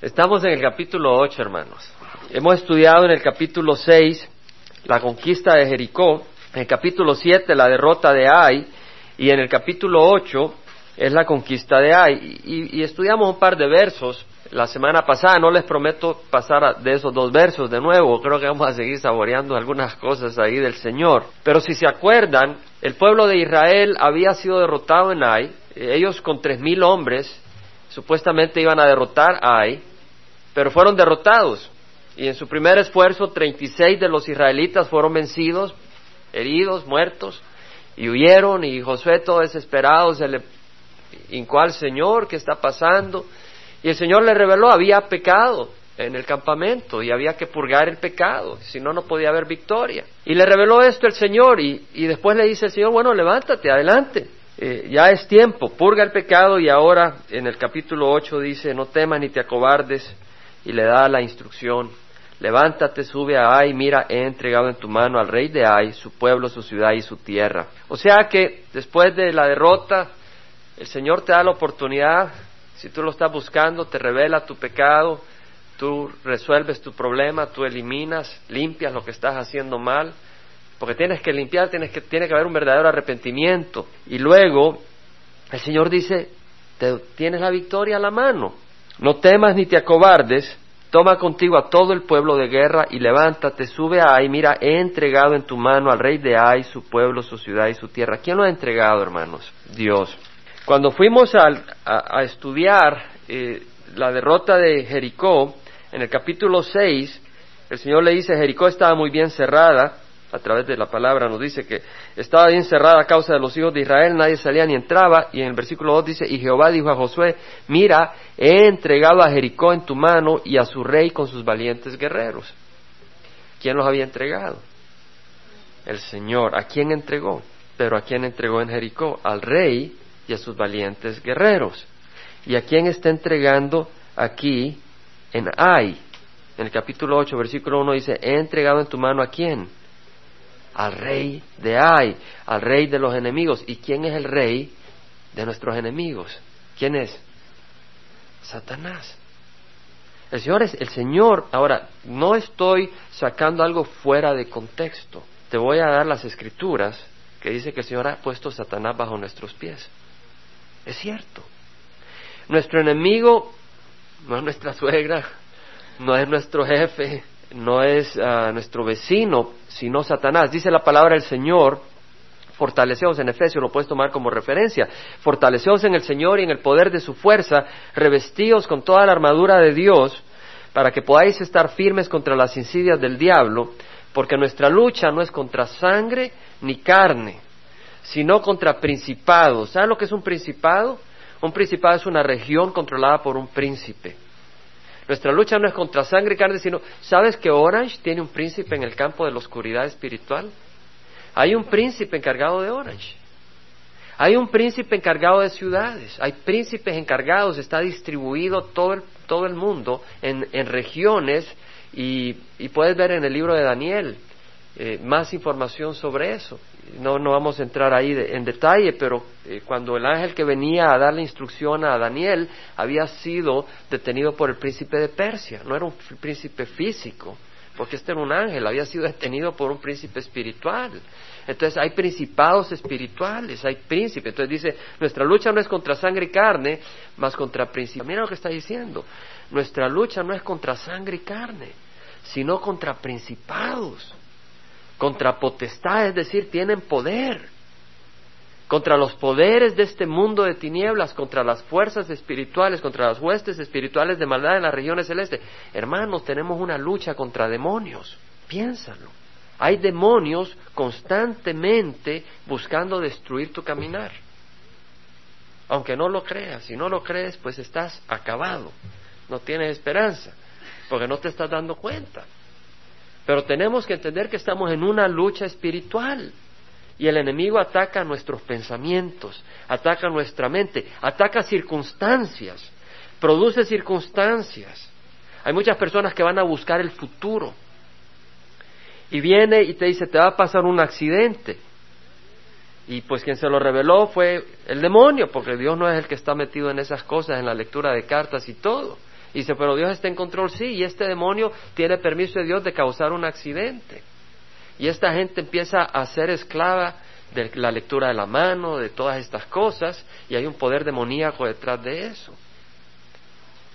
Estamos en el capítulo 8, hermanos. Hemos estudiado en el capítulo 6 la conquista de Jericó, en el capítulo 7 la derrota de Ai y en el capítulo 8 es la conquista de Ai. Y, estudiamos un par de versos la semana pasada, no les prometo pasar de esos dos versos de nuevo, creo que vamos a seguir saboreando algunas cosas ahí del Señor. Pero si se acuerdan, el pueblo de Israel había sido derrotado en Ai, ellos con tres mil hombres supuestamente iban a derrotar a Ai, pero fueron derrotados. Y en su primer esfuerzo, 36 de los israelitas fueron vencidos, heridos, muertos, y huyeron, y Josué todo desesperado se le hincó al Señor, ¿qué está pasando? Y el Señor le reveló, había pecado en el campamento y había que purgar el pecado, si no, no podía haber victoria. Y le reveló esto el Señor y, y después le dice el Señor, bueno, levántate, adelante. Eh, ya es tiempo, purga el pecado y ahora en el capítulo 8 dice, no temas ni te acobardes y le da la instrucción, levántate, sube a Ai, mira, he entregado en tu mano al rey de Ai, su pueblo, su ciudad y su tierra. O sea que después de la derrota, el Señor te da la oportunidad, si tú lo estás buscando, te revela tu pecado, tú resuelves tu problema, tú eliminas, limpias lo que estás haciendo mal, porque tienes que limpiar, tienes que, tiene que haber un verdadero arrepentimiento. Y luego el Señor dice, te, tienes la victoria a la mano, no temas ni te acobardes, toma contigo a todo el pueblo de guerra y levántate, sube a Ai, mira, he entregado en tu mano al rey de Ai, su pueblo, su ciudad y su tierra. ¿Quién lo ha entregado, hermanos? Dios. Cuando fuimos a, estudiar eh, la derrota de Jericó, en el capítulo 6, el Señor le dice, Jericó estaba muy bien cerrada, a través de la palabra nos dice que estaba bien cerrada a causa de los hijos de Israel, nadie salía ni entraba, y en el versículo 2 dice, y Jehová dijo a Josué, mira, he entregado a Jericó en tu mano y a su rey con sus valientes guerreros. ¿Quién los había entregado? El Señor. ¿A quién entregó? Pero ¿a quién entregó en Jericó? Al rey y a sus valientes guerreros. ¿Y a quién está entregando aquí en Ai? En el capítulo 8, versículo 1 dice, he entregado en tu mano a quién? Al rey de Ai, al rey de los enemigos. ¿Y quién es el rey de nuestros enemigos? ¿Quién es? Satanás. El Señor es el Señor. Ahora, no estoy sacando algo fuera de contexto. Te voy a dar las escrituras que dice que el Señor ha puesto Satanás bajo nuestros pies. Es cierto. Nuestro enemigo no es nuestra suegra, no es nuestro jefe, no es ah, nuestro vecino, sino Satanás. Dice la palabra del Señor, fortaleceos en Efesios, lo puedes tomar como referencia, fortaleceos en el Señor y en el poder de su fuerza, revestíos con toda la armadura de Dios, para que podáis estar firmes contra las insidias del diablo, porque nuestra lucha no es contra sangre ni carne, sino contra principados. ¿Sabes lo que es un principado? Un principado es una región controlada por un príncipe. Nuestra lucha no es contra sangre y carne, sino, ¿sabes que Orange tiene un príncipe en el campo de la oscuridad espiritual? Hay un príncipe encargado de Orange. Hay un príncipe encargado de ciudades, hay príncipes encargados, está distribuido todo el, todo el mundo en, en regiones y, y, puedes ver en el libro de Daniel eh, más información sobre eso. No, no vamos a entrar ahí en detalle, pero eh, cuando el ángel que venía a dar la instrucción a Daniel había sido detenido por el príncipe de Persia, no era un príncipe físico, porque este era un ángel, había sido detenido por un príncipe espiritual. Entonces hay principados espirituales, hay príncipes. Entonces dice, nuestra lucha no es contra sangre y carne, más contra príncipes. Mira lo que está diciendo, nuestra lucha no es contra sangre y carne, sino contra principados contra potestades, es decir, tienen poder, contra los poderes de este mundo de tinieblas, contra las fuerzas espirituales, contra las huestes espirituales de maldad en las regiones celestes. Hermanos, tenemos una lucha contra demonios, piénsalo. Hay demonios constantemente buscando destruir tu caminar. Aunque no lo creas, si no lo crees, pues estás acabado, no tienes esperanza, porque no te estás dando cuenta. Pero tenemos que entender que estamos en una lucha espiritual. Y el enemigo ataca nuestros pensamientos, ataca nuestra mente, ataca circunstancias, produce circunstancias. Hay muchas personas que van a buscar el futuro. Y viene y te dice, te va a pasar un accidente. Y pues quien se lo reveló fue el demonio, porque Dios no es el que está metido en esas cosas, en la lectura de cartas y todo. Y dice, pero Dios está en control, sí, y este demonio tiene permiso de Dios de causar un accidente. Y esta gente empieza a ser esclava de la lectura de la mano, de todas estas cosas, y hay un poder demoníaco detrás de eso.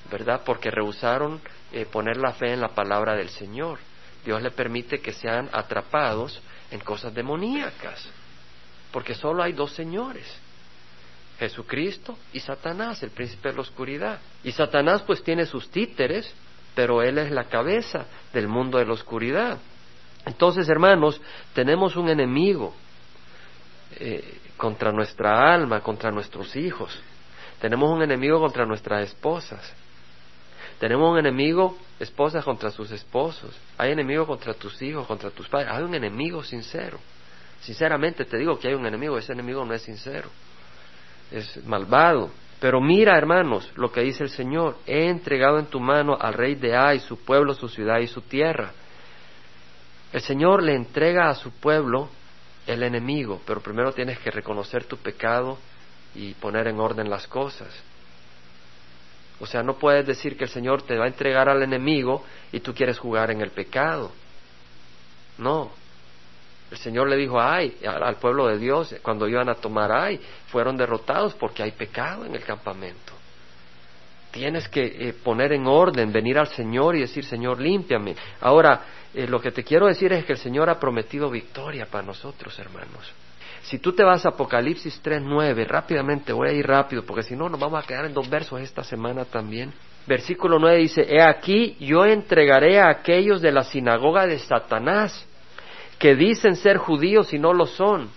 ¿Verdad? Porque rehusaron eh, poner la fe en la palabra del Señor. Dios le permite que sean atrapados en cosas demoníacas, porque solo hay dos señores, Jesucristo y Satanás, el príncipe de la oscuridad. Y Satanás pues tiene sus títeres, pero él es la cabeza del mundo de la oscuridad. Entonces, hermanos, tenemos un enemigo eh, contra nuestra alma, contra nuestros hijos. Tenemos un enemigo contra nuestras esposas. Tenemos un enemigo, esposas contra sus esposos. Hay enemigo contra tus hijos, contra tus padres. Hay un enemigo sincero. Sinceramente te digo que hay un enemigo. Ese enemigo no es sincero. Es malvado. Pero mira, hermanos, lo que dice el Señor. He entregado en tu mano al rey de Ai, su pueblo, su ciudad y su tierra. El Señor le entrega a su pueblo el enemigo, pero primero tienes que reconocer tu pecado y poner en orden las cosas. O sea, no puedes decir que el Señor te va a entregar al enemigo y tú quieres jugar en el pecado. No. El Señor le dijo, ay, al pueblo de Dios, cuando iban a tomar ay, fueron derrotados porque hay pecado en el campamento. Tienes que eh, poner en orden, venir al Señor y decir, Señor, límpiame. Ahora, eh, lo que te quiero decir es que el Señor ha prometido victoria para nosotros, hermanos. Si tú te vas a Apocalipsis 3.9, rápidamente, voy a ir rápido, porque si no nos vamos a quedar en dos versos esta semana también. Versículo 9 dice, He aquí, yo entregaré a aquellos de la sinagoga de Satanás, que dicen ser judíos y no lo son.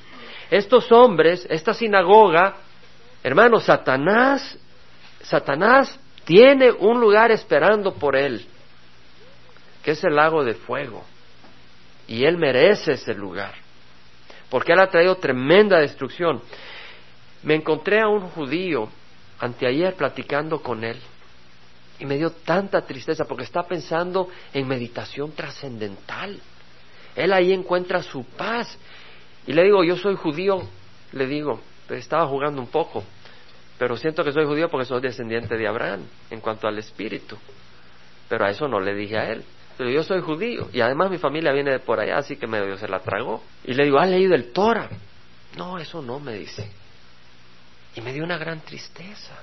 Estos hombres, esta sinagoga, hermanos, Satanás, Satanás tiene un lugar esperando por él, que es el lago de fuego. Y él merece ese lugar, porque él ha traído tremenda destrucción. Me encontré a un judío anteayer platicando con él y me dio tanta tristeza porque está pensando en meditación trascendental. Él ahí encuentra su paz. Y le digo, yo soy judío, le digo, estaba jugando un poco. Pero siento que soy judío porque soy descendiente de Abraham en cuanto al espíritu. Pero a eso no le dije a él. Pero yo soy judío y además mi familia viene de por allá, así que medio se la tragó. Y le digo, ¿has leído el Torah? No, eso no, me dice. Y me dio una gran tristeza.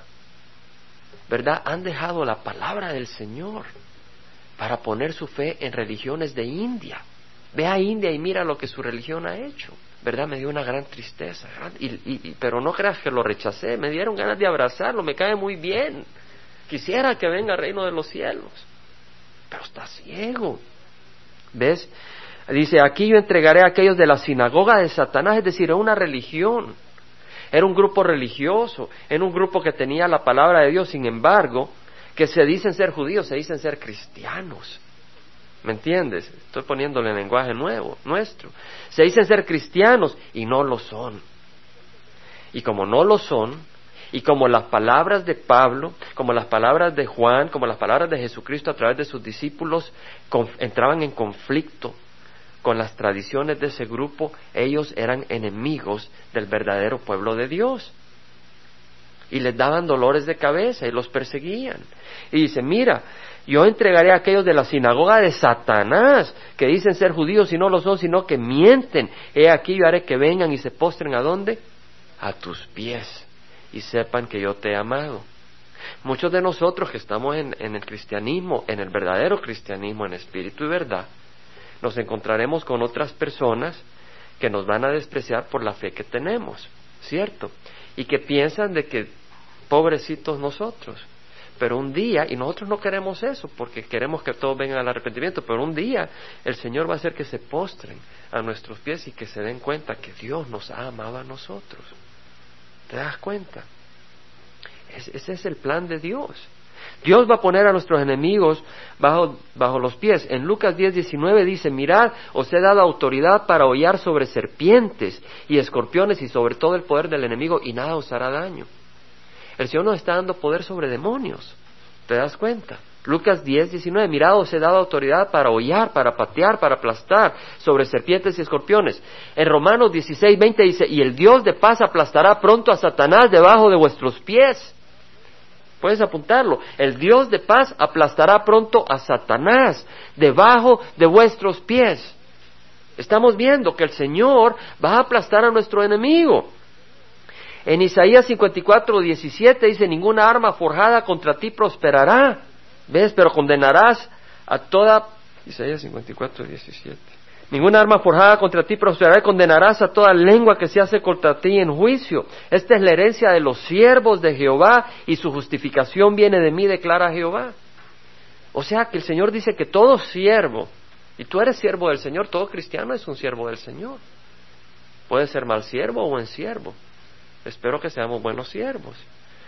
¿Verdad? Han dejado la palabra del Señor para poner su fe en religiones de India. Ve a India y mira lo que su religión ha hecho. ¿verdad? Me dio una gran tristeza. Y, pero no creas que lo rechacé, me dieron ganas de abrazarlo, me cae muy bien. Quisiera que venga al reino de los cielos, pero está ciego. ¿Ves? Dice, aquí yo entregaré a aquellos de la sinagoga de Satanás, es decir, a una religión. Era un grupo religioso, era un grupo que tenía la palabra de Dios, sin embargo, que se dicen ser judíos, se dicen ser cristianos. ¿Me entiendes? Estoy poniéndole lenguaje nuevo, nuestro. Se dicen ser cristianos y no lo son. Y como no lo son, y como las palabras de Pablo, como las palabras de Juan, como las palabras de Jesucristo a través de sus discípulos entraban en conflicto con las tradiciones de ese grupo, ellos eran enemigos del verdadero pueblo de Dios. Y les daban dolores de cabeza y los perseguían. Y dice, mira, yo entregaré a aquellos de la sinagoga de Satanás, que dicen ser judíos y no lo son, sino que mienten. He aquí yo haré que vengan y se postren a dónde? A tus pies y sepan que yo te he amado. Muchos de nosotros que estamos en, en el cristianismo, en el verdadero cristianismo, en espíritu y verdad, nos encontraremos con otras personas que nos van a despreciar por la fe que tenemos, ¿cierto? Y que piensan de que pobrecitos nosotros, pero un día, y nosotros no queremos eso, porque queremos que todos vengan al arrepentimiento, pero un día el Señor va a hacer que se postren a nuestros pies y que se den cuenta que Dios nos ha amado a nosotros. ¿Te das cuenta? ese es el plan de Dios. Dios va a poner a nuestros enemigos bajo, bajo los pies. En Lucas 10, 19 dice, mirad, os he dado autoridad para hollar sobre serpientes y escorpiones y sobre todo el poder del enemigo y nada os hará daño. El Señor nos está dando poder sobre demonios. ¿Te das cuenta? Lucas 10, 19. Mirad, os he dado autoridad para hollar, para patear, para aplastar sobre serpientes y escorpiones. En Romanos 16, 20 dice, y el Dios de paz aplastará pronto a Satanás debajo de vuestros pies. Puedes apuntarlo. El Dios de paz aplastará pronto a Satanás debajo de vuestros pies. Estamos viendo que el Señor va a aplastar a nuestro enemigo. En Isaías 54, 17 dice, ninguna arma forjada contra ti prosperará. ¿Ves? Pero condenarás a toda... Isaías 54, 17. Ninguna arma forjada contra ti prosperará y condenarás a toda lengua que se hace contra ti en juicio. Esta es la herencia de los siervos de Jehová y su justificación viene de mí, declara Jehová. O sea que el Señor dice que todo siervo, y tú eres siervo del Señor, todo cristiano es un siervo del Señor. Puede ser mal siervo o buen siervo. Espero que seamos buenos siervos.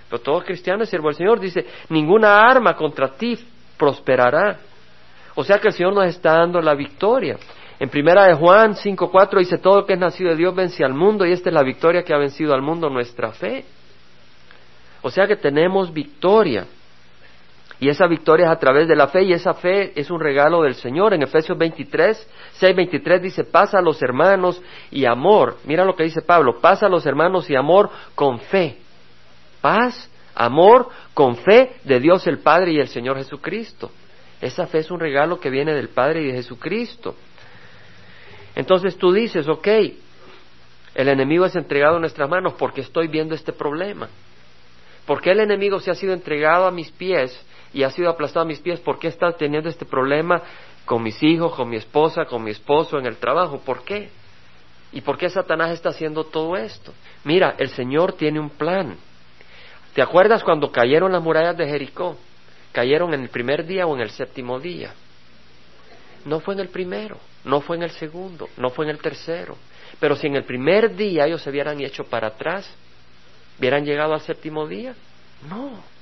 Pero todo cristiano es siervo del Señor. Dice, ninguna arma contra ti prosperará. O sea que el Señor nos está dando la victoria. En primera de Juan 5.4 dice, todo que es nacido de Dios vence al mundo y esta es la victoria que ha vencido al mundo, nuestra fe. O sea que tenemos victoria. Y esa victoria es a través de la fe y esa fe es un regalo del Señor. En Efesios 23, 6, 23 dice, pasa a los hermanos y amor. Mira lo que dice Pablo, pasa a los hermanos y amor con fe. Paz, amor, con fe de Dios el Padre y el Señor Jesucristo. Esa fe es un regalo que viene del Padre y de Jesucristo. Entonces tú dices, ok, el enemigo es entregado en nuestras manos porque estoy viendo este problema. ¿Por qué el enemigo se ha sido entregado a mis pies y ha sido aplastado a mis pies? ¿Por qué está teniendo este problema con mis hijos, con mi esposa, con mi esposo en el trabajo? ¿Por qué? ¿Y por qué Satanás está haciendo todo esto? Mira, el Señor tiene un plan. ¿Te acuerdas cuando cayeron las murallas de Jericó? ¿Cayeron en el primer día o en el séptimo día? No fue en el primero, no fue en el segundo, no fue en el tercero. Pero si en el primer día ellos se hubieran hecho para atrás, ¿hubieran llegado al séptimo día? No.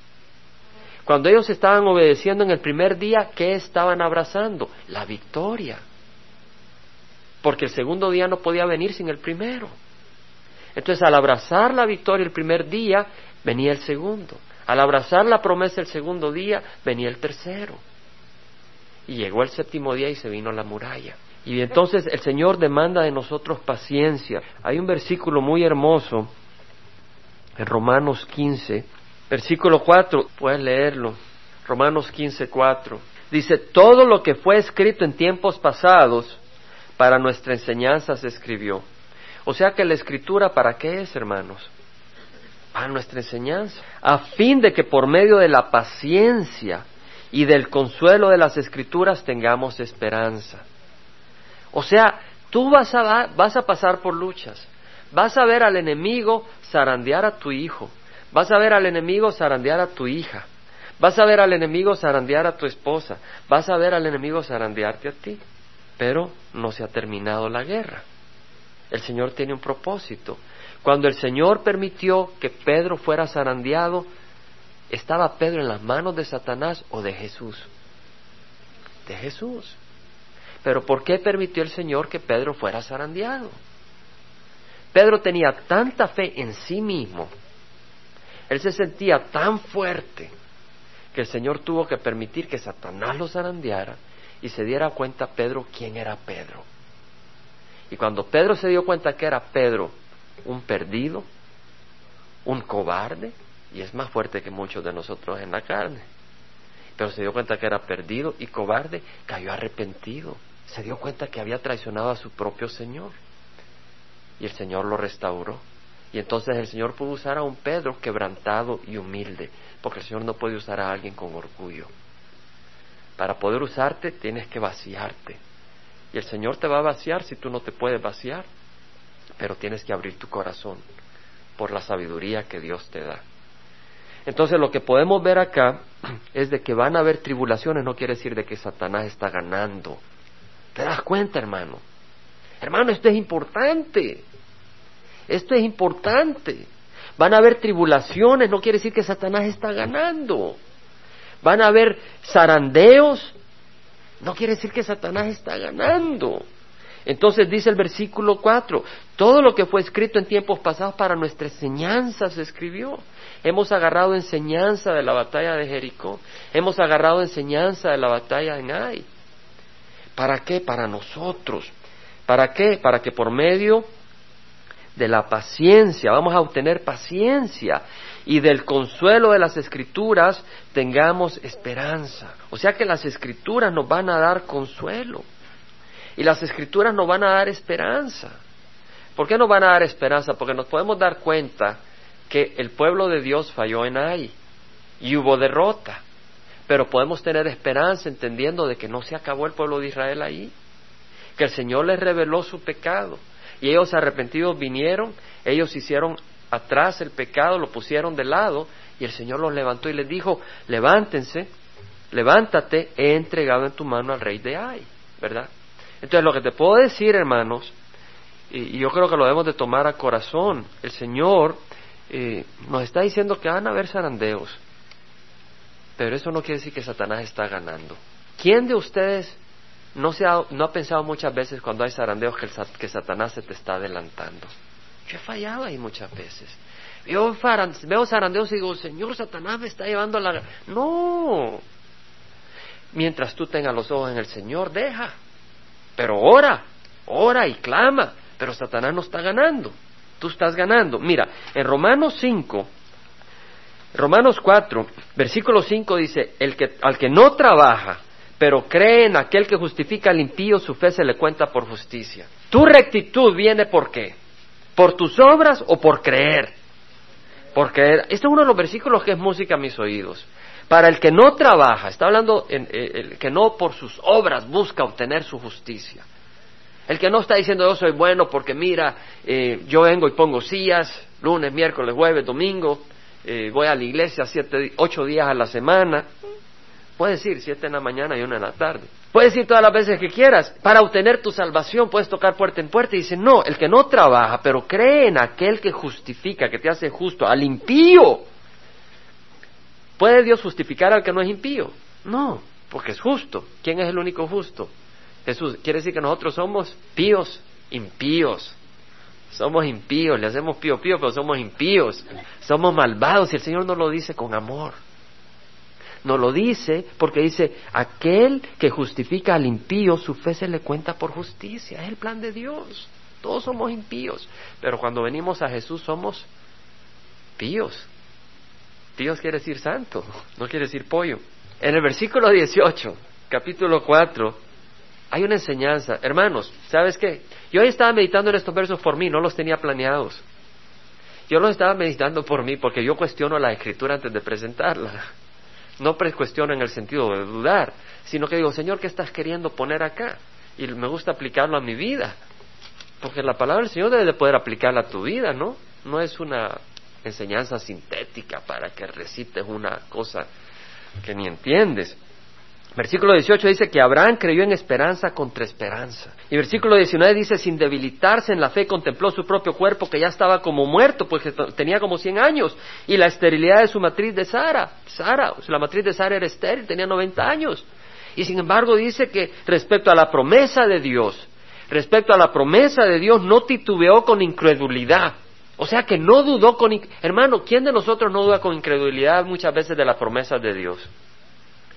Cuando ellos estaban obedeciendo en el primer día, ¿qué estaban abrazando? La victoria. Porque el segundo día no podía venir sin el primero. Entonces, al abrazar la victoria el primer día, venía el segundo. Al abrazar la promesa el segundo día, venía el tercero. Y llegó el séptimo día y se vino la muralla. Y entonces el Señor demanda de nosotros paciencia. Hay un versículo muy hermoso en Romanos 15, versículo 4, puedes leerlo. Romanos 15, 4. Dice, todo lo que fue escrito en tiempos pasados para nuestra enseñanza se escribió. O sea que la escritura, ¿para qué es, hermanos? Para nuestra enseñanza. A fin de que por medio de la paciencia y del consuelo de las escrituras tengamos esperanza. O sea, tú vas a, vas a pasar por luchas, vas a ver al enemigo zarandear a tu hijo, vas a ver al enemigo zarandear a tu hija, vas a ver al enemigo zarandear a tu esposa, vas a ver al enemigo zarandearte a ti, pero no se ha terminado la guerra. El Señor tiene un propósito. Cuando el Señor permitió que Pedro fuera zarandeado, ¿Estaba Pedro en las manos de Satanás o de Jesús? De Jesús. Pero ¿por qué permitió el Señor que Pedro fuera zarandeado? Pedro tenía tanta fe en sí mismo, él se sentía tan fuerte que el Señor tuvo que permitir que Satanás lo zarandeara y se diera cuenta Pedro quién era Pedro. Y cuando Pedro se dio cuenta que era Pedro un perdido, un cobarde, y es más fuerte que muchos de nosotros en la carne. Pero se dio cuenta que era perdido y cobarde, cayó arrepentido, se dio cuenta que había traicionado a su propio Señor. Y el Señor lo restauró. Y entonces el Señor pudo usar a un Pedro quebrantado y humilde, porque el Señor no puede usar a alguien con orgullo. Para poder usarte tienes que vaciarte. Y el Señor te va a vaciar si tú no te puedes vaciar, pero tienes que abrir tu corazón por la sabiduría que Dios te da. Entonces lo que podemos ver acá es de que van a haber tribulaciones, no quiere decir de que Satanás está ganando. ¿Te das cuenta, hermano? Hermano, esto es importante. Esto es importante. Van a haber tribulaciones, no quiere decir que Satanás está ganando. Van a haber zarandeos, no quiere decir que Satanás está ganando. Entonces dice el versículo 4, todo lo que fue escrito en tiempos pasados para nuestra enseñanza se escribió. Hemos agarrado enseñanza de la batalla de Jericó. Hemos agarrado enseñanza de la batalla en Ai. ¿Para qué? Para nosotros. ¿Para qué? Para que por medio de la paciencia, vamos a obtener paciencia y del consuelo de las escrituras tengamos esperanza. O sea que las escrituras nos van a dar consuelo y las escrituras nos van a dar esperanza. ¿Por qué nos van a dar esperanza? Porque nos podemos dar cuenta que el pueblo de Dios falló en ahí y hubo derrota. Pero podemos tener esperanza entendiendo de que no se acabó el pueblo de Israel ahí, que el Señor les reveló su pecado y ellos arrepentidos vinieron, ellos hicieron atrás el pecado, lo pusieron de lado y el Señor los levantó y les dijo, levántense, levántate, he entregado en tu mano al rey de Ai, ¿verdad? Entonces lo que te puedo decir, hermanos, y, yo creo que lo debemos de tomar a corazón, el Señor eh, nos está diciendo que van a haber zarandeos, pero eso no quiere decir que Satanás está ganando. ¿Quién de ustedes no, se ha, pensado muchas veces cuando hay zarandeos que, que Satanás se te está adelantando? Yo he fallado ahí muchas veces. Yo veo zarandeos y digo, Señor, Satanás me está llevando a la... No. Mientras tú tengas los ojos en el Señor, deja. Pero ora, ora y clama. Pero Satanás no está ganando. Tú estás ganando. Mira, en Romanos 5, Romanos 4, versículo 5 dice, el que, al que no trabaja, pero cree en aquel que justifica al impío, su fe se le cuenta por justicia. Tu rectitud viene por qué? ¿Por tus obras o por creer? Por creer. Este es uno de los versículos que es música a mis oídos. Para el que no trabaja, está hablando en, eh, el que no por sus obras busca obtener su justicia. El que no está diciendo yo soy bueno porque mira, eh, yo vengo y pongo sillas, lunes, miércoles, jueves, domingo, eh, voy a la iglesia siete, ocho días a la semana. Puedes ir siete en la mañana y una en la tarde. Puedes ir todas las veces que quieras. Para obtener tu salvación puedes tocar puerta en puerta y dice, no, el que no trabaja, pero cree en aquel que justifica, que te hace justo, al impío. ¿Puede Dios justificar al que no es impío? No, porque es justo. ¿Quién es el único justo? Jesús. Quiere decir que nosotros somos píos, impíos. Somos impíos, le hacemos pío pío, pero somos impíos. Somos malvados y el Señor nos lo dice con amor. Nos lo dice porque dice, aquel que justifica al impío, su fe se le cuenta por justicia. Es el plan de Dios. Todos somos impíos. Pero cuando venimos a Jesús somos píos. Píos quiere decir santo, no quiere decir pollo. En el versículo 18, capítulo 4, hay una enseñanza. Hermanos, ¿sabes qué? Yo estaba meditando en estos versos por mí, no los tenía planeados. Yo los estaba meditando por mí porque yo cuestiono la escritura antes de presentarla. No cuestiono en el sentido de dudar, sino que digo, Señor, ¿qué estás queriendo poner acá? Y me gusta aplicarlo a mi vida. Porque la palabra del Señor debe de poder aplicarla a tu vida, ¿no? No es una enseñanza sintética para que recites una cosa que ni entiendes. Versículo 18 dice que Abraham creyó en esperanza contra esperanza. Y versículo 19 dice, sin debilitarse en la fe, contempló su propio cuerpo que ya estaba como muerto, pues tenía como 100 años, y la esterilidad de su matriz de Sara. Sara, la matriz de Sara era estéril, tenía 90 años. Y sin embargo dice que respecto a la promesa de Dios, respecto a la promesa de Dios, no titubeó con incredulidad. O sea que no dudó con... Hermano, ¿quién de nosotros no duda con incredulidad muchas veces de las promesas de Dios?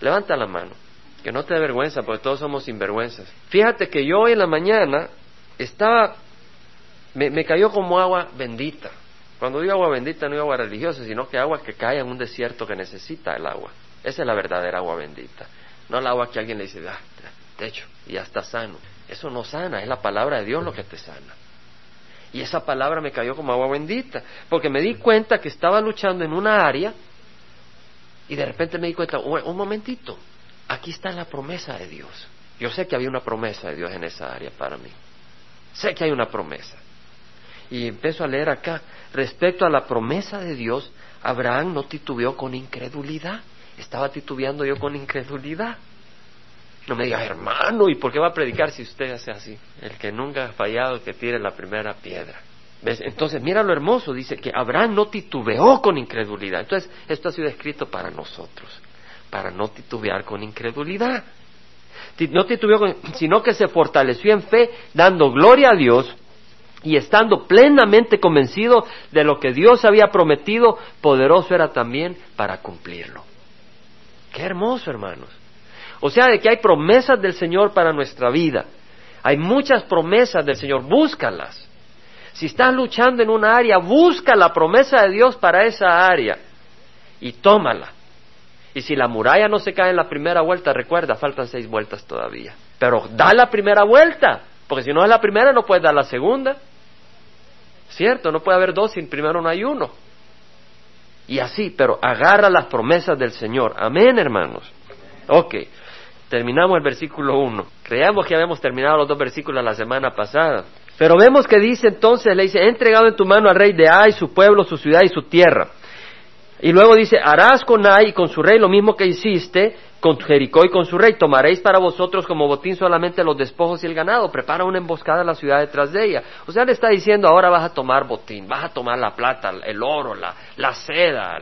Levanta la mano. Que no te dé vergüenza, porque todos somos sinvergüenzas. Fíjate que yo hoy en la mañana estaba, me, cayó como agua bendita. Cuando digo agua bendita no digo agua religiosa, sino que agua que cae en un desierto que necesita el agua. Esa es la verdadera agua bendita. No el agua que alguien le dice, ah, techo, y ya está sano. Eso no sana, es la palabra de Dios lo que te sana. Y esa palabra me cayó como agua bendita, porque me di cuenta que estaba luchando en una área y de repente me di cuenta, un momentito, aquí está la promesa de Dios. Yo sé que había una promesa de Dios en esa área para mí. Sé que hay una promesa. Y empiezo a leer acá, respecto a la promesa de Dios, Abraham no titubeó con incredulidad. Estaba titubeando yo con incredulidad. No me diga, hermano, ¿y por qué va a predicar si usted hace así? El que nunca ha fallado, que tire la primera piedra. ¿Ves? Entonces, mira lo hermoso, dice que Abraham no titubeó con incredulidad. Entonces, esto ha sido escrito para nosotros para no titubear con incredulidad. No titubeó, sino que se fortaleció en fe, dando gloria a Dios y estando plenamente convencido de lo que Dios había prometido, poderoso era también para cumplirlo. Qué hermoso, hermanos. O sea, de que hay promesas del Señor para nuestra vida. Hay muchas promesas del Señor, búscalas. Si estás luchando en una área, busca la promesa de Dios para esa área y tómala. Y si la muralla no se cae en la primera vuelta, recuerda, faltan seis vueltas todavía. Pero da la primera vuelta, porque si no es la primera no puedes dar la segunda. ¿Cierto? No puede haber dos si primero no hay uno. Y así, pero agarra las promesas del Señor. Amén, hermanos. Ok, terminamos el versículo 1. Creíamos que habíamos terminado los dos versículos la semana pasada. Pero vemos que dice entonces, le dice, entregado en tu mano al rey de Ai, su pueblo, su ciudad y su tierra. Y luego dice, harás con Ai y con su rey lo mismo que hiciste con Jericó y con su rey. Tomaréis para vosotros como botín solamente los despojos y el ganado. Prepara una emboscada a la ciudad detrás de ella. O sea, le está diciendo, ahora vas a tomar botín, vas a tomar la plata, el oro, la, seda,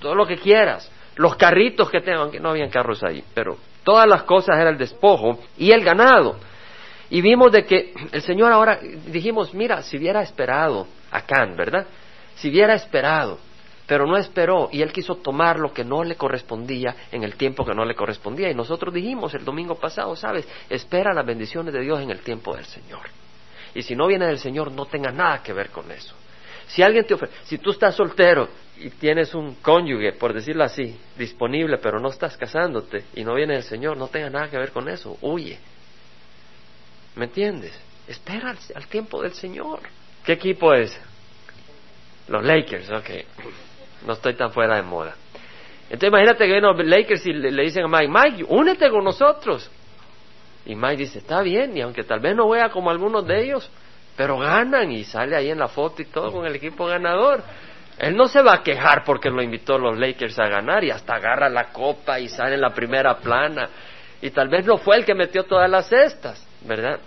todo lo que quieras. Los carritos que tengan, aunque no habían carros ahí, pero todas las cosas era el despojo y el ganado. Y vimos de que el Señor ahora, dijimos, mira, si hubiera esperado a Can, ¿verdad? Si hubiera esperado pero no esperó y él quiso tomar lo que no le correspondía en el tiempo que no le correspondía. Y nosotros dijimos el domingo pasado, sabes, espera las bendiciones de Dios en el tiempo del Señor. Y si no viene del Señor, no tenga nada que ver con eso. Si alguien te ofrece, si tú estás soltero y tienes un cónyuge, por decirlo así, disponible, pero no estás casándote y no viene del Señor, no tenga nada que ver con eso, huye. ¿Me entiendes? Espera al, tiempo del Señor. ¿Qué equipo es? Los Lakers, ok no estoy tan fuera de moda. Entonces imagínate que vienen los Lakers y le, dicen a Mike, Mike, únete con nosotros. Y Mike dice, está bien, y aunque tal vez no vea como algunos de ellos, pero ganan y sale ahí en la foto y todo con el equipo ganador. Él no se va a quejar porque lo invitó los Lakers a ganar y hasta agarra la copa y sale en la primera plana. Y tal vez no fue el que metió todas las cestas, ¿verdad?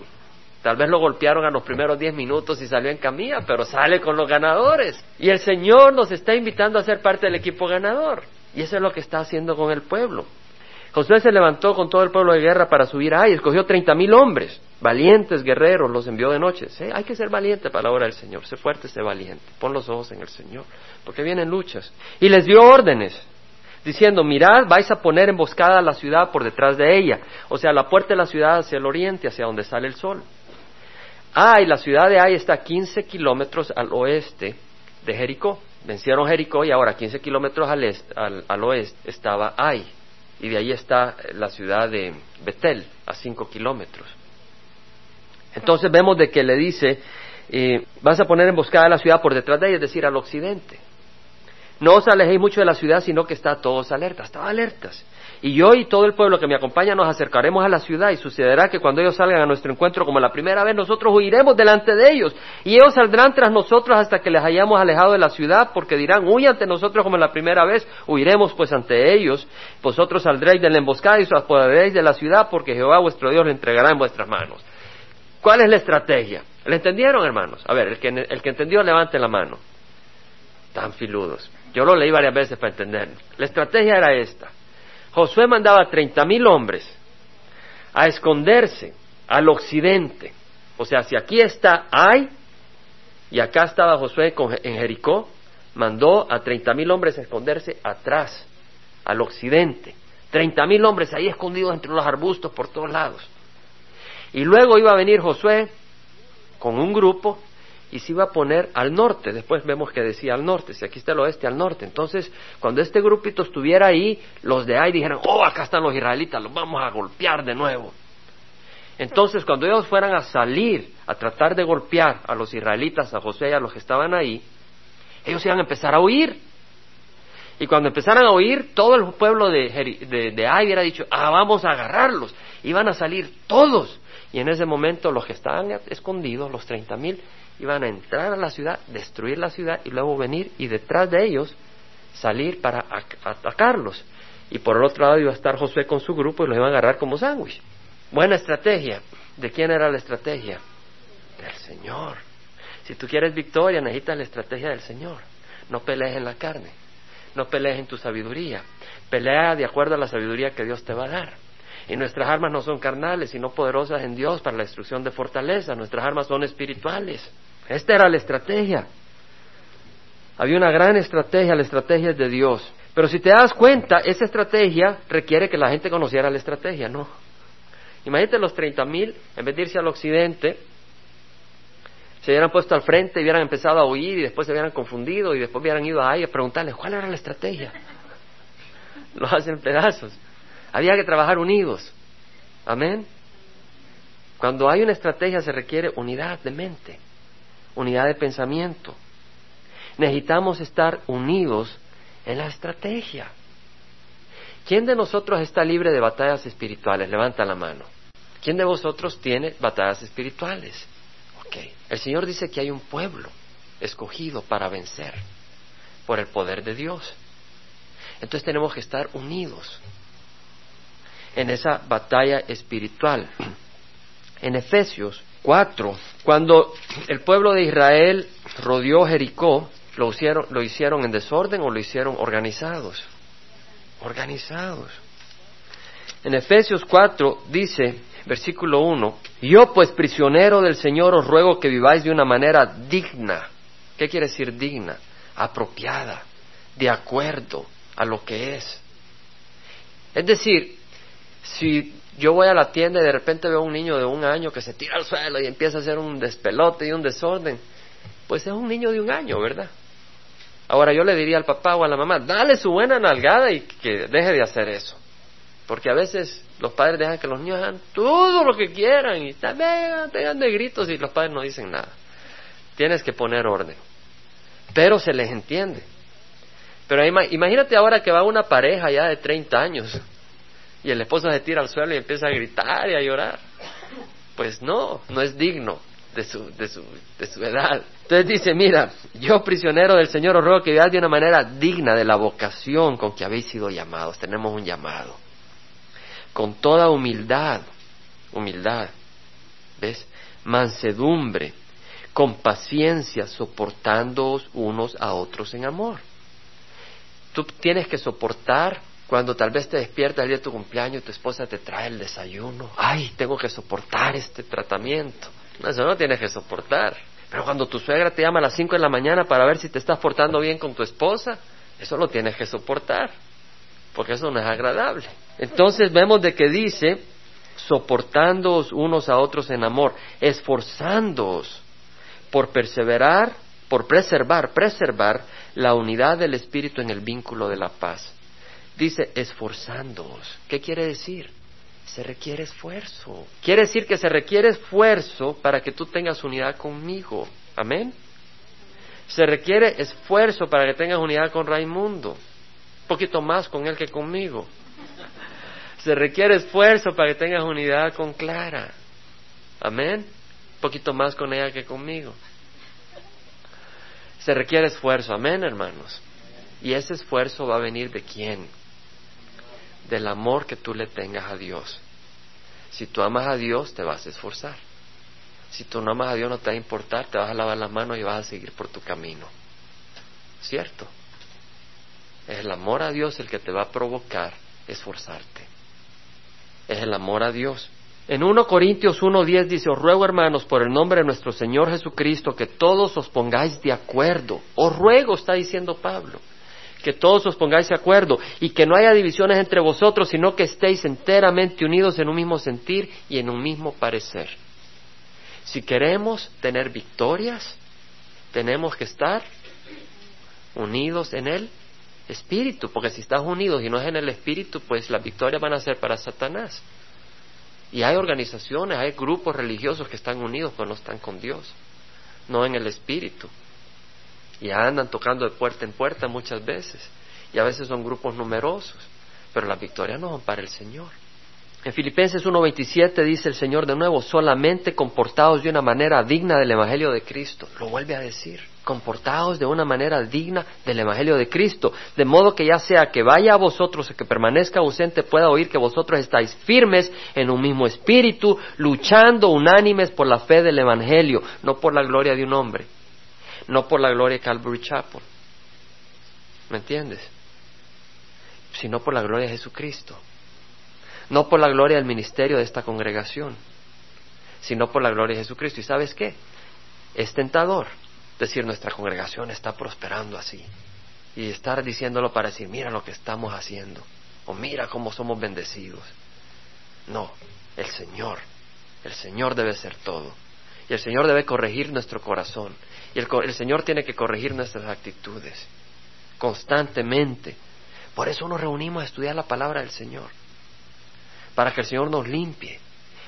Tal vez lo golpearon a los primeros diez minutos y salió en camilla, pero sale con los ganadores. Y el Señor nos está invitando a ser parte del equipo ganador. Y eso es lo que está haciendo con el pueblo. Josué se levantó con todo el pueblo de guerra para subir a y escogió treinta mil hombres, valientes guerreros, los envió de noche. Hay que ser valiente para la hora del Señor, sé fuerte, sé valiente, pon los ojos en el Señor, porque vienen luchas. Y les dio órdenes, diciendo, mirad, vais a poner emboscada la ciudad por detrás de ella, o sea, la puerta de la ciudad hacia el oriente, hacia donde sale el sol. Ay, la ciudad de Ay está a 15 kilómetros al oeste de Jericó. Vencieron Jericó y ahora 15 kilómetros al, oeste estaba Ay. Y de ahí está la ciudad de Betel, a 5 kilómetros. Entonces vemos de que le dice, eh, vas a poner emboscada la ciudad por detrás de ella, es decir, al occidente. No os alejéis mucho de la ciudad, sino que está todos alertas, estaba alertas. Y yo y todo el pueblo que me acompaña nos acercaremos a la ciudad y sucederá que cuando ellos salgan a nuestro encuentro como la primera vez, nosotros huiremos delante de ellos. Y ellos saldrán tras nosotros hasta que les hayamos alejado de la ciudad, porque dirán, huye ante nosotros como la primera vez, huiremos pues ante ellos. Vosotros saldréis de la emboscada y os apoderaréis de la ciudad, porque Jehová vuestro Dios le entregará en vuestras manos. ¿Cuál es la estrategia? ¿Le entendieron, hermanos? A ver, el que, el que entendió, levante la mano. Tan filudos. Yo lo leí varias veces para entenderlo. La estrategia era esta. Josué mandaba treinta mil hombres a esconderse al occidente. O sea, si aquí está Ay y acá estaba Josué en Jericó, mandó a treinta mil hombres a esconderse atrás, al occidente. Treinta mil hombres ahí escondidos entre los arbustos por todos lados. Y luego iba a venir Josué con un grupo y se iba a poner al norte. Después vemos que decía al norte, si aquí está el oeste, al norte. Entonces, cuando este grupito estuviera ahí, los de ahí dijeron, oh, acá están los israelitas, los vamos a golpear de nuevo. Entonces, cuando ellos fueran a salir a tratar de golpear a los israelitas, a José y a los que estaban ahí, ellos iban a empezar a huir. Y cuando empezaran a huir, todo el pueblo de, de, de Ai hubiera dicho, ah, vamos a agarrarlos. Iban a salir todos. Y en ese momento los que estaban escondidos, los treinta mil, iban a entrar a la ciudad, destruir la ciudad y luego venir y detrás de ellos salir para atacarlos. Y por el otro lado iba a estar Josué con su grupo y los iban a agarrar como sándwich. Buena estrategia. ¿De quién era la estrategia? Del Señor. Si tú quieres victoria, necesitas la estrategia del Señor. No pelees en la carne. No pelees en tu sabiduría. Pelea de acuerdo a la sabiduría que Dios te va a dar. Y nuestras armas no son carnales, sino poderosas en Dios para la destrucción de fortaleza. Nuestras armas son espirituales. Esta era la estrategia. Había una gran estrategia, la estrategia de Dios. Pero si te das cuenta, esa estrategia requiere que la gente conociera la estrategia, ¿no? Imagínate los treinta mil, en vez de irse al occidente, se hubieran puesto al frente y hubieran empezado a huir y después se hubieran confundido y después hubieran ido ahí a preguntarles cuál era la estrategia. Los hacen pedazos. Había que trabajar unidos. Amén. Cuando hay una estrategia se requiere unidad de mente, unidad de pensamiento. Necesitamos estar unidos en la estrategia. ¿Quién de nosotros está libre de batallas espirituales? Levanta la mano. ¿Quién de vosotros tiene batallas espirituales? Ok. El Señor dice que hay un pueblo escogido para vencer por el poder de Dios. Entonces tenemos que estar unidos en esa batalla espiritual. En Efesios 4, cuando el pueblo de Israel rodeó Jericó, ¿lo hicieron, ¿lo hicieron en desorden o lo hicieron organizados? Organizados. En Efesios 4 dice, versículo 1, yo pues prisionero del Señor os ruego que viváis de una manera digna. ¿Qué quiere decir digna? Apropiada, de acuerdo a lo que es. Es decir, si yo voy a la tienda y de repente veo a un niño de un año que se tira al suelo y empieza a hacer un despelote y un desorden, pues es un niño de un año, ¿verdad? Ahora yo le diría al papá o a la mamá, dale su buena nalgada y que deje de hacer eso. Porque a veces los padres dejan que los niños hagan todo lo que quieran y también tengan de gritos y los padres no dicen nada. Tienes que poner orden. Pero se les entiende. Pero imagínate ahora que va una pareja ya de 30 años y el esposo se tira al suelo y empieza a gritar y a llorar. Pues no, no es digno de su, de su, de su edad. Entonces dice, mira, yo prisionero del Señor os ruego que viváis de una manera digna de la vocación con que habéis sido llamados. Tenemos un llamado. Con toda humildad, humildad, ¿ves? Mansedumbre, con paciencia, soportándoos unos a otros en amor. Tú tienes que soportar cuando tal vez te despiertas el día de tu cumpleaños y tu esposa te trae el desayuno. Ay, tengo que soportar este tratamiento. eso no tienes que soportar. Pero cuando tu suegra te llama a las 5 de la mañana para ver si te estás portando bien con tu esposa, eso lo tienes que soportar. Porque eso no es agradable. Entonces vemos de que dice, soportándoos unos a otros en amor, esforzándoos por perseverar, por preservar, preservar la unidad del Espíritu en el vínculo de la paz dice esforzándoos. ¿Qué quiere decir? Se requiere esfuerzo. Quiere decir que se requiere esfuerzo para que tú tengas unidad conmigo. Amén. Se requiere esfuerzo para que tengas unidad con Raimundo. Un poquito más con él que conmigo. Se requiere esfuerzo para que tengas unidad con Clara. Amén. Un poquito más con ella que conmigo. Se requiere esfuerzo. Amén, hermanos. Y ese esfuerzo va a venir de quién? Del amor que tú le tengas a Dios. Si tú amas a Dios, te vas a esforzar. Si tú no amas a Dios, no te va a importar, te vas a lavar las manos y vas a seguir por tu camino. ¿Cierto? Es el amor a Dios el que te va a provocar esforzarte. Es el amor a Dios. En 1 Corintios 1.10 dice, os ruego hermanos por el nombre de nuestro Señor Jesucristo que todos os pongáis de acuerdo. Os ruego, está diciendo Pablo que todos os pongáis de acuerdo y que no haya divisiones entre vosotros, sino que estéis enteramente unidos en un mismo sentir y en un mismo parecer. Si queremos tener victorias, tenemos que estar unidos en el espíritu, porque si estás unidos y no es en el espíritu, pues las victorias van a ser para Satanás. Y hay organizaciones, hay grupos religiosos que están unidos, pero no están con Dios, no en el espíritu y andan tocando de puerta en puerta muchas veces y a veces son grupos numerosos, pero las victorias no son para el Señor. En Filipenses 1.27 dice el Señor de nuevo, solamente comportados de una manera digna del Evangelio de Cristo. Lo vuelve a decir, comportados de una manera digna del Evangelio de Cristo, de modo que ya sea que vaya a vosotros o que permanezca ausente, pueda oír que vosotros estáis firmes en un mismo espíritu, luchando unánimes por la fe del Evangelio, no por la gloria de un hombre no por la gloria de Calvary Chapel. ¿Me entiendes? Sino por la gloria de Jesucristo. No por la gloria del ministerio de esta congregación, sino por la gloria de Jesucristo. ¿Y sabes qué? Es tentador decir nuestra congregación está prosperando así. Y estar diciéndolo para decir, mira lo que estamos haciendo. O mira cómo somos bendecidos. No, el Señor. El Señor debe ser todo. Y el Señor debe corregir nuestro corazón. Y el, el Señor tiene que corregir nuestras actitudes constantemente. Por eso nos reunimos a estudiar la palabra del Señor. Para que el Señor nos limpie.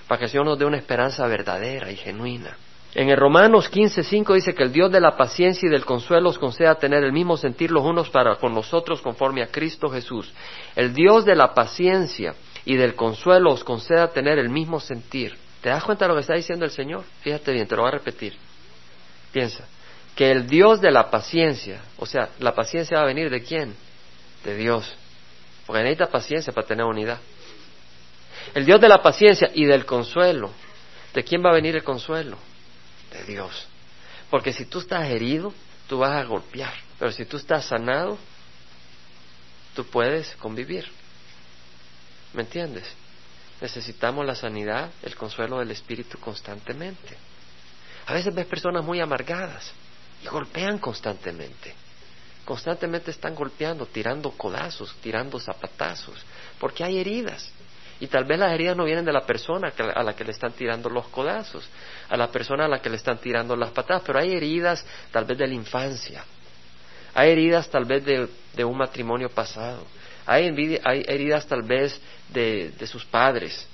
Para que el Señor nos dé una esperanza verdadera y genuina. En el Romanos 15:5 dice que el Dios de la paciencia y del consuelo os conceda tener el mismo sentir los unos para con nosotros conforme a Cristo Jesús. El Dios de la paciencia y del consuelo os conceda tener el mismo sentir. ¿Te das cuenta de lo que está diciendo el Señor? Fíjate bien, te lo voy a repetir. Piensa, que el Dios de la paciencia, o sea, la paciencia va a venir de quién? De Dios. Porque necesita paciencia para tener unidad. El Dios de la paciencia y del consuelo. ¿De quién va a venir el consuelo? de Dios. Porque si tú estás herido, tú vas a golpear. Pero si tú estás sanado, tú puedes convivir. ¿Me entiendes? Necesitamos la sanidad, el consuelo del Espíritu constantemente. A veces ves personas muy amargadas y golpean constantemente. Constantemente están golpeando, tirando codazos, tirando zapatazos, porque hay heridas. Y tal vez las heridas no vienen de la persona a la que le están tirando los codazos, a la persona a la que le están tirando las patadas, pero hay heridas tal vez de la infancia, hay heridas tal vez de, un matrimonio pasado, hay, hay heridas tal vez de, de sus padres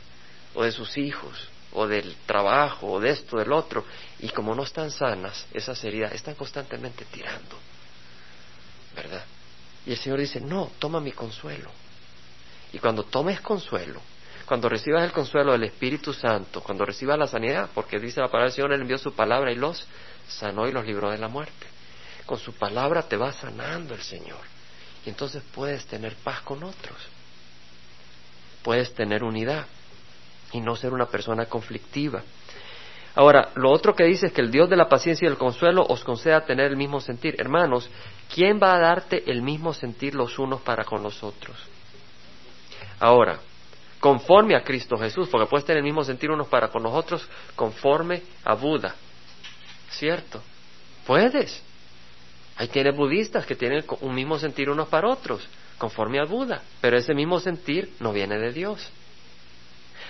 o de sus hijos o del trabajo o de esto, del otro, y como no están sanas, esas heridas están constantemente tirando, ¿verdad? Y el Señor dice, no, toma mi consuelo. Y cuando tomes consuelo, cuando recibas el consuelo del Espíritu Santo, cuando recibas la sanidad, porque dice la palabra del Señor, Él envió su palabra y los sanó y los libró de la muerte. Con su palabra te va sanando el Señor. Entonces puedes tener paz con otros. Puedes tener unidad y no ser una persona conflictiva. Ahora, lo otro que dice es que el Dios de la paciencia y el consuelo os conceda tener el mismo sentir. Hermanos, ¿quién va a darte el mismo sentir los unos para con los otros? Ahora, conforme a Cristo Jesús, porque puedes tener el mismo sentir unos para con nosotros conforme a Buda. ¿Cierto? Puedes. Hay tienes budistas que tienen un mismo sentir unos para otros, conforme a Buda, pero ese mismo sentir no viene de Dios.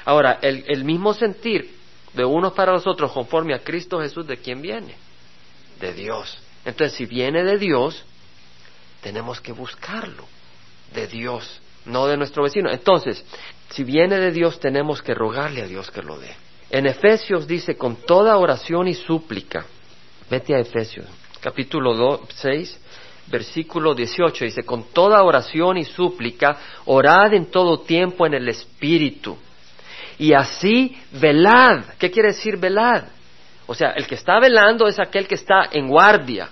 Ahora, el, el mismo sentir de unos para los otros conforme a Cristo Jesús, ¿de quién viene? De Dios. Entonces, si viene de Dios, tenemos que buscarlo, de Dios no de nuestro vecino. Entonces, si viene de Dios, tenemos que rogarle a Dios que lo dé. En Efesios dice, con toda oración y súplica, vete a Efesios, capítulo 6, versículo 18, dice, con toda oración y súplica, orad en todo tiempo en el Espíritu. Y así velad. ¿Qué quiere decir velad? O sea, el que está velando es aquel que está en guardia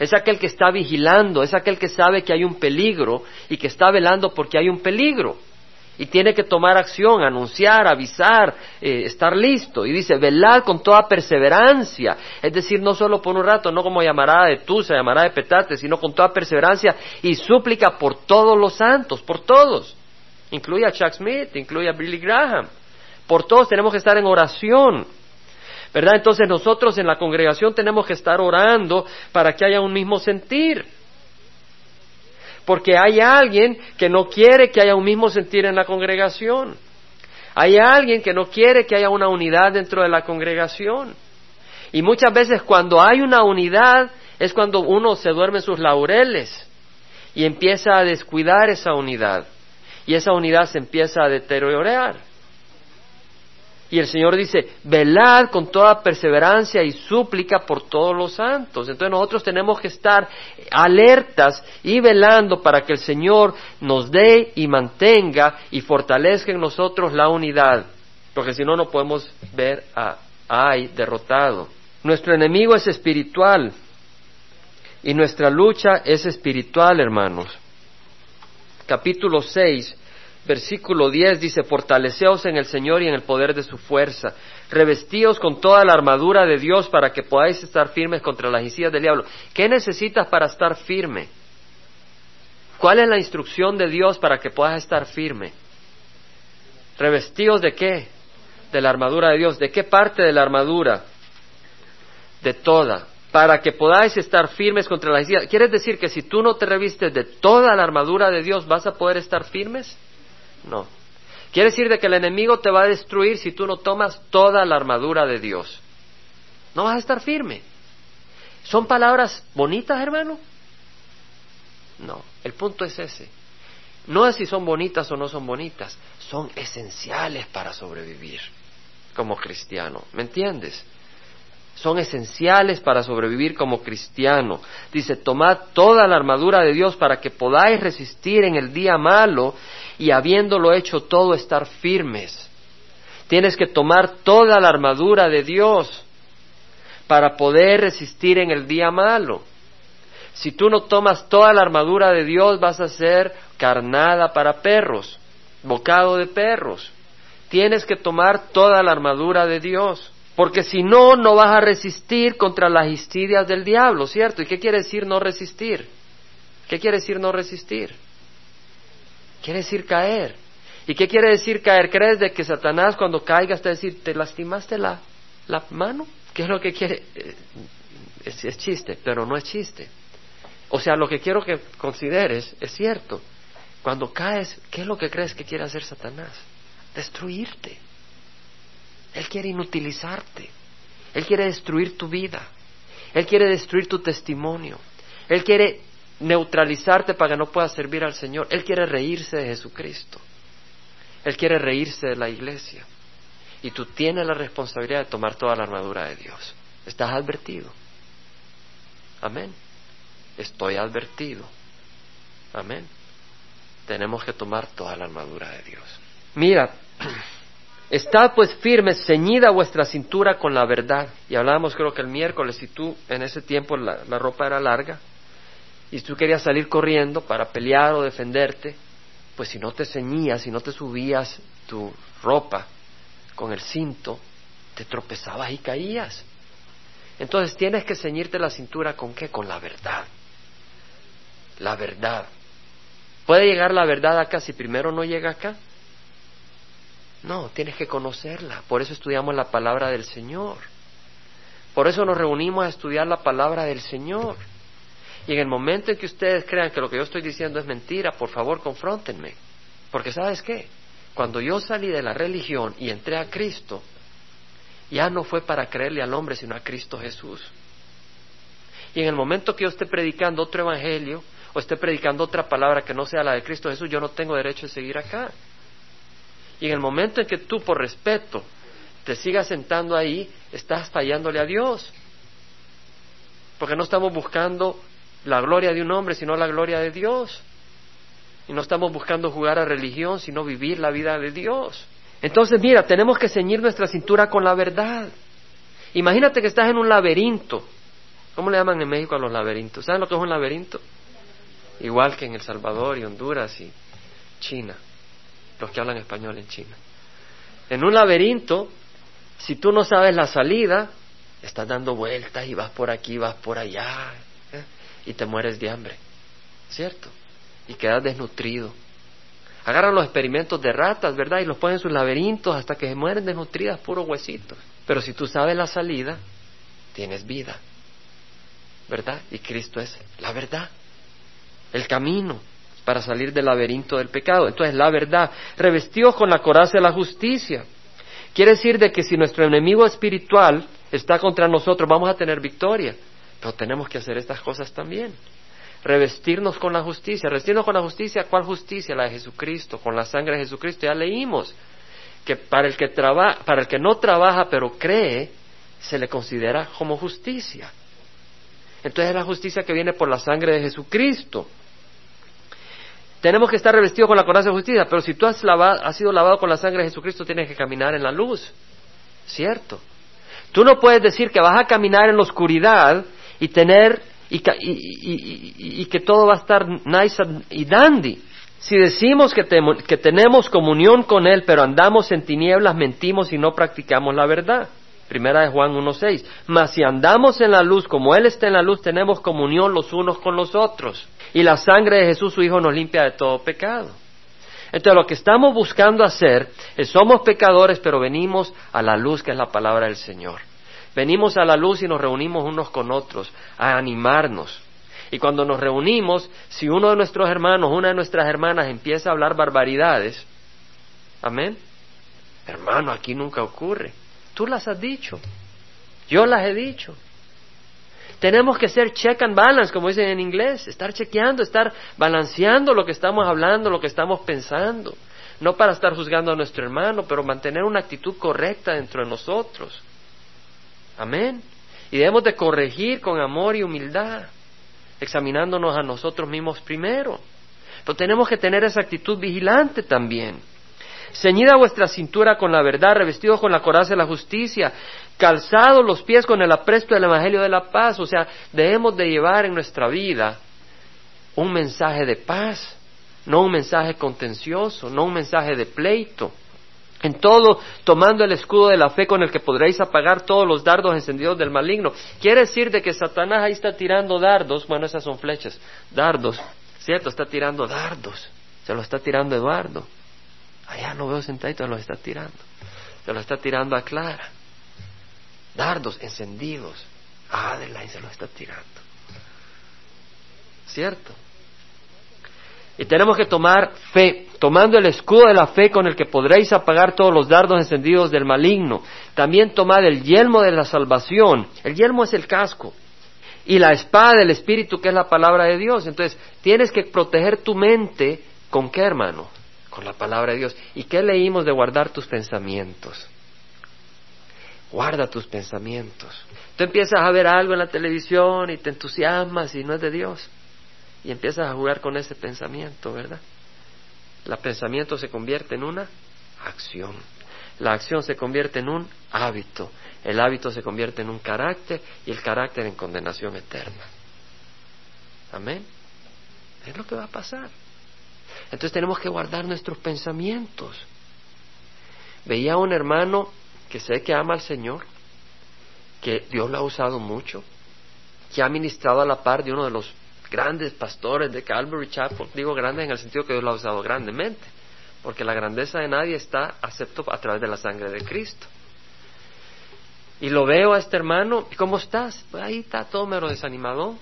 es aquel que está vigilando, es aquel que sabe que hay un peligro y que está velando porque hay un peligro. Y tiene que tomar acción, anunciar, avisar, eh, estar listo. Y dice, velad con toda perseverancia. Es decir, no solo por un rato, no como llamará de Tusa, llamará de Petate, sino con toda perseverancia y súplica por todos los santos, por todos. Incluye a Chuck Smith, incluye a Billy Graham. Por todos tenemos que estar en oración. ¿verdad? Entonces nosotros en la congregación tenemos que estar orando para que haya un mismo sentir. Porque hay alguien que no quiere que haya un mismo sentir en la congregación. Hay alguien que no quiere que haya una unidad dentro de la congregación. Y muchas veces cuando hay una unidad es cuando uno se duerme en sus laureles y empieza a descuidar esa unidad. Y esa unidad se empieza a deteriorar. Y el Señor dice, velad con toda perseverancia y súplica por todos los santos. Entonces nosotros tenemos que estar alertas y velando para que el Señor nos dé y mantenga y fortalezca en nosotros la unidad. Porque si no, no podemos ver a Ay derrotado. Nuestro enemigo es espiritual y nuestra lucha es espiritual, hermanos. Capítulo 6 versículo 10 dice, fortaleceos en el Señor y en el poder de su fuerza, revestíos con toda la armadura de Dios para que podáis estar firmes contra las insidias del diablo. ¿Qué necesitas para estar firme? ¿Cuál es la instrucción de Dios para que puedas estar firme? ¿Revestíos de qué? De la armadura de Dios. ¿De qué parte de la armadura? De toda. Para que podáis estar firmes contra las insidias. ¿Quieres decir que si tú no te revistes de toda la armadura de Dios, vas a poder estar firmes? No. Quiere decir de que el enemigo te va a destruir si tú no tomas toda la armadura de Dios. No vas a estar firme. ¿Son palabras bonitas, hermano? No, el punto es ese. No es si son bonitas o no son bonitas, son esenciales para sobrevivir como cristiano. ¿Me entiendes? Son esenciales para sobrevivir como cristiano. Dice, tomad toda la armadura de Dios para que podáis resistir en el día malo y habiéndolo hecho todo estar firmes. Tienes que tomar toda la armadura de Dios para poder resistir en el día malo. Si tú no tomas toda la armadura de Dios, vas a ser carnada para perros, bocado de perros. Tienes que tomar toda la armadura de Dios, porque si no, no vas a resistir contra las histidias del diablo, ¿cierto? ¿Y qué quiere decir no resistir? ¿Qué quiere decir no resistir? Quiere decir caer. ¿Y qué quiere decir caer? ¿Crees de que Satanás cuando caigas te va a decir, ¿te lastimaste la, la mano? ¿Qué es lo que quiere? Eh, es, es chiste, pero no es chiste. O sea, lo que quiero que consideres es cierto. Cuando caes, ¿qué es lo que crees que quiere hacer Satanás? Destruirte. Él quiere inutilizarte. Él quiere destruir tu vida. Él quiere destruir tu testimonio. Él quiere neutralizarte para que no puedas servir al Señor. Él quiere reírse de Jesucristo. Él quiere reírse de la iglesia. Y tú tienes la responsabilidad de tomar toda la armadura de Dios. Estás advertido. Amén. Estoy advertido. Amén. Tenemos que tomar toda la armadura de Dios. Mira, Estad pues firmes, ceñida vuestra cintura con la verdad. Y hablábamos creo que el miércoles, si tú en ese tiempo la, la ropa era larga y tú querías salir corriendo para pelear o defenderte, pues si no te ceñías, si no te subías tu ropa con el cinto, te tropezabas y caías. Entonces tienes que ceñirte la cintura con qué? Con la verdad. La verdad. ¿Puede llegar la verdad acá si primero no llega acá? No, tienes que conocerla. Por eso estudiamos la palabra del Señor. Por eso nos reunimos a estudiar la palabra del Señor. Y en el momento en que ustedes crean que lo que yo estoy diciendo es mentira, por favor, confróntenme. Porque sabes qué? Cuando yo salí de la religión y entré a Cristo, ya no fue para creerle al hombre, sino a Cristo Jesús. Y en el momento que yo esté predicando otro evangelio o esté predicando otra palabra que no sea la de Cristo Jesús, yo no tengo derecho de seguir acá. Y en el momento en que tú, por respeto, te sigas sentando ahí, estás fallándole a Dios. Porque no estamos buscando la gloria de un hombre, sino la gloria de Dios. Y no estamos buscando jugar a religión, sino vivir la vida de Dios. Entonces, mira, tenemos que ceñir nuestra cintura con la verdad. Imagínate que estás en un laberinto. ¿Cómo le llaman en México a los laberintos? ¿Saben lo que es un laberinto? Igual que en El Salvador y Honduras y China los que hablan español en China. En un laberinto, si tú no sabes la salida, estás dando vueltas y vas por aquí, vas por allá, ¿eh? y te mueres de hambre, ¿cierto? Y quedas desnutrido. Agarran los experimentos de ratas, ¿verdad? Y los ponen en sus laberintos hasta que se mueren desnutridas, puros huesitos. Pero si tú sabes la salida, tienes vida, ¿verdad? Y Cristo es la verdad, el camino para salir del laberinto del pecado. Entonces, la verdad, revestidos con la coraza de la justicia. Quiere decir de que si nuestro enemigo espiritual está contra nosotros, vamos a tener victoria. Pero tenemos que hacer estas cosas también. Revestirnos con la justicia. Revestirnos con la justicia, ¿cuál justicia? La de Jesucristo, con la sangre de Jesucristo. Ya leímos que para el que, para el que no trabaja pero cree, se le considera como justicia. Entonces es la justicia que viene por la sangre de Jesucristo. Tenemos que estar revestidos con la coraza de justicia, pero si tú has, sido lavado con la sangre de Jesucristo, tienes que caminar en la luz. ¿Cierto? Tú no puedes decir que vas a caminar en la oscuridad y tener y, y, que todo va a estar nice y dandy. Si decimos que, que tenemos comunión con Él, pero andamos en tinieblas, mentimos y no practicamos la verdad. Primera de Juan 1.6. Mas si andamos en la luz como Él está en la luz, tenemos comunión los unos con los otros. Y la sangre de Jesús, su Hijo, nos limpia de todo pecado. Entonces lo que estamos buscando hacer es somos pecadores, pero venimos a la luz que es la palabra del Señor. Venimos a la luz y nos reunimos unos con otros a animarnos. Y cuando nos reunimos, si uno de nuestros hermanos, una de nuestras hermanas empieza a hablar barbaridades, amén, hermano, aquí nunca ocurre. Tú las has dicho. Yo las he dicho. Tenemos que ser check and balance, como dicen en inglés, estar chequeando, estar balanceando lo que estamos hablando, lo que estamos pensando. No para estar juzgando a nuestro hermano, pero mantener una actitud correcta dentro de nosotros. Amén. Y debemos de corregir con amor y humildad, examinándonos a nosotros mismos primero. Pero tenemos que tener esa actitud vigilante también. Ceñida vuestra cintura con la verdad, revestidos con la coraza de la justicia, calzados los pies con el apresto del Evangelio de la paz. O sea, debemos de llevar en nuestra vida un mensaje de paz, no un mensaje contencioso, no un mensaje de pleito. En todo, tomando el escudo de la fe con el que podréis apagar todos los dardos encendidos del maligno. Quiere decir de que Satanás ahí está tirando dardos, bueno, esas son flechas, dardos, ¿cierto? Está tirando dardos, se lo está tirando Eduardo. Allá lo veo sentadito, lo está tirando. Se lo está tirando a Clara. Dardos encendidos. A se lo está tirando. ¿Cierto? Y tenemos que tomar fe, tomando el escudo de la fe con el que podréis apagar todos los dardos encendidos del maligno. También tomad el yelmo de la salvación. El yelmo es el casco. Y la espada del Espíritu, que es la palabra de Dios. Entonces, tienes que proteger tu mente con qué, hermano? Con la palabra de Dios. ¿Y qué leímos de guardar tus pensamientos? Guarda tus pensamientos. Tú empiezas a ver algo en la televisión y te entusiasmas y no es de Dios y empiezas a jugar con ese pensamiento, ¿verdad? El pensamiento se convierte en una acción. La acción se convierte en un hábito. El hábito se convierte en un carácter y el carácter en condenación eterna. Amén. Es lo que va a pasar. Entonces tenemos que guardar nuestros pensamientos. Veía a un hermano que sé que ama al Señor, que Dios lo ha usado mucho, que ha ministrado a la par de uno de los grandes pastores de Calvary Chapel. Digo grandes en el sentido que Dios lo ha usado grandemente, porque la grandeza de nadie está acepto a través de la sangre de Cristo. Y lo veo a este hermano, ¿y cómo estás? Pues ahí está todo mero desanimado.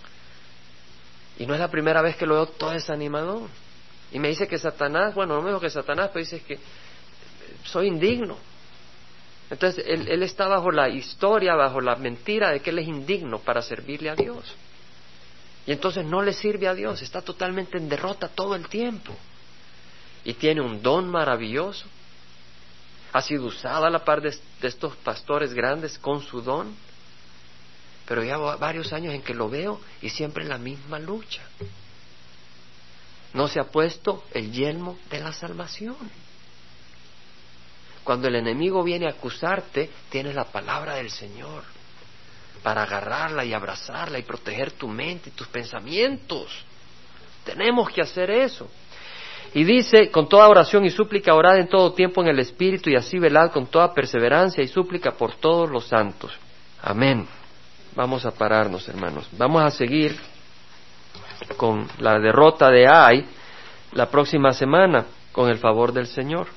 Y no es la primera vez que lo veo todo desanimado. Y me dice que Satanás, bueno, no me dijo que Satanás, pero dice que soy indigno. Entonces él, él está bajo la historia, bajo la mentira de que él es indigno para servirle a Dios. Y entonces no le sirve a Dios, está totalmente en derrota todo el tiempo. Y tiene un don maravilloso. Ha sido usada a la par de, estos pastores grandes con su don. Pero ya varios años en que lo veo y siempre en la misma lucha. No se ha puesto el yelmo de la salvación. Cuando el enemigo viene a acusarte, tienes la palabra del Señor para agarrarla y abrazarla y proteger tu mente y tus pensamientos. Tenemos que hacer eso. Y dice, con toda oración y súplica, orad en todo tiempo en el Espíritu y así velad con toda perseverancia y súplica por todos los santos. Amén. Vamos a pararnos, hermanos. Vamos a seguir con la derrota de Ai la próxima semana, con el favor del Señor.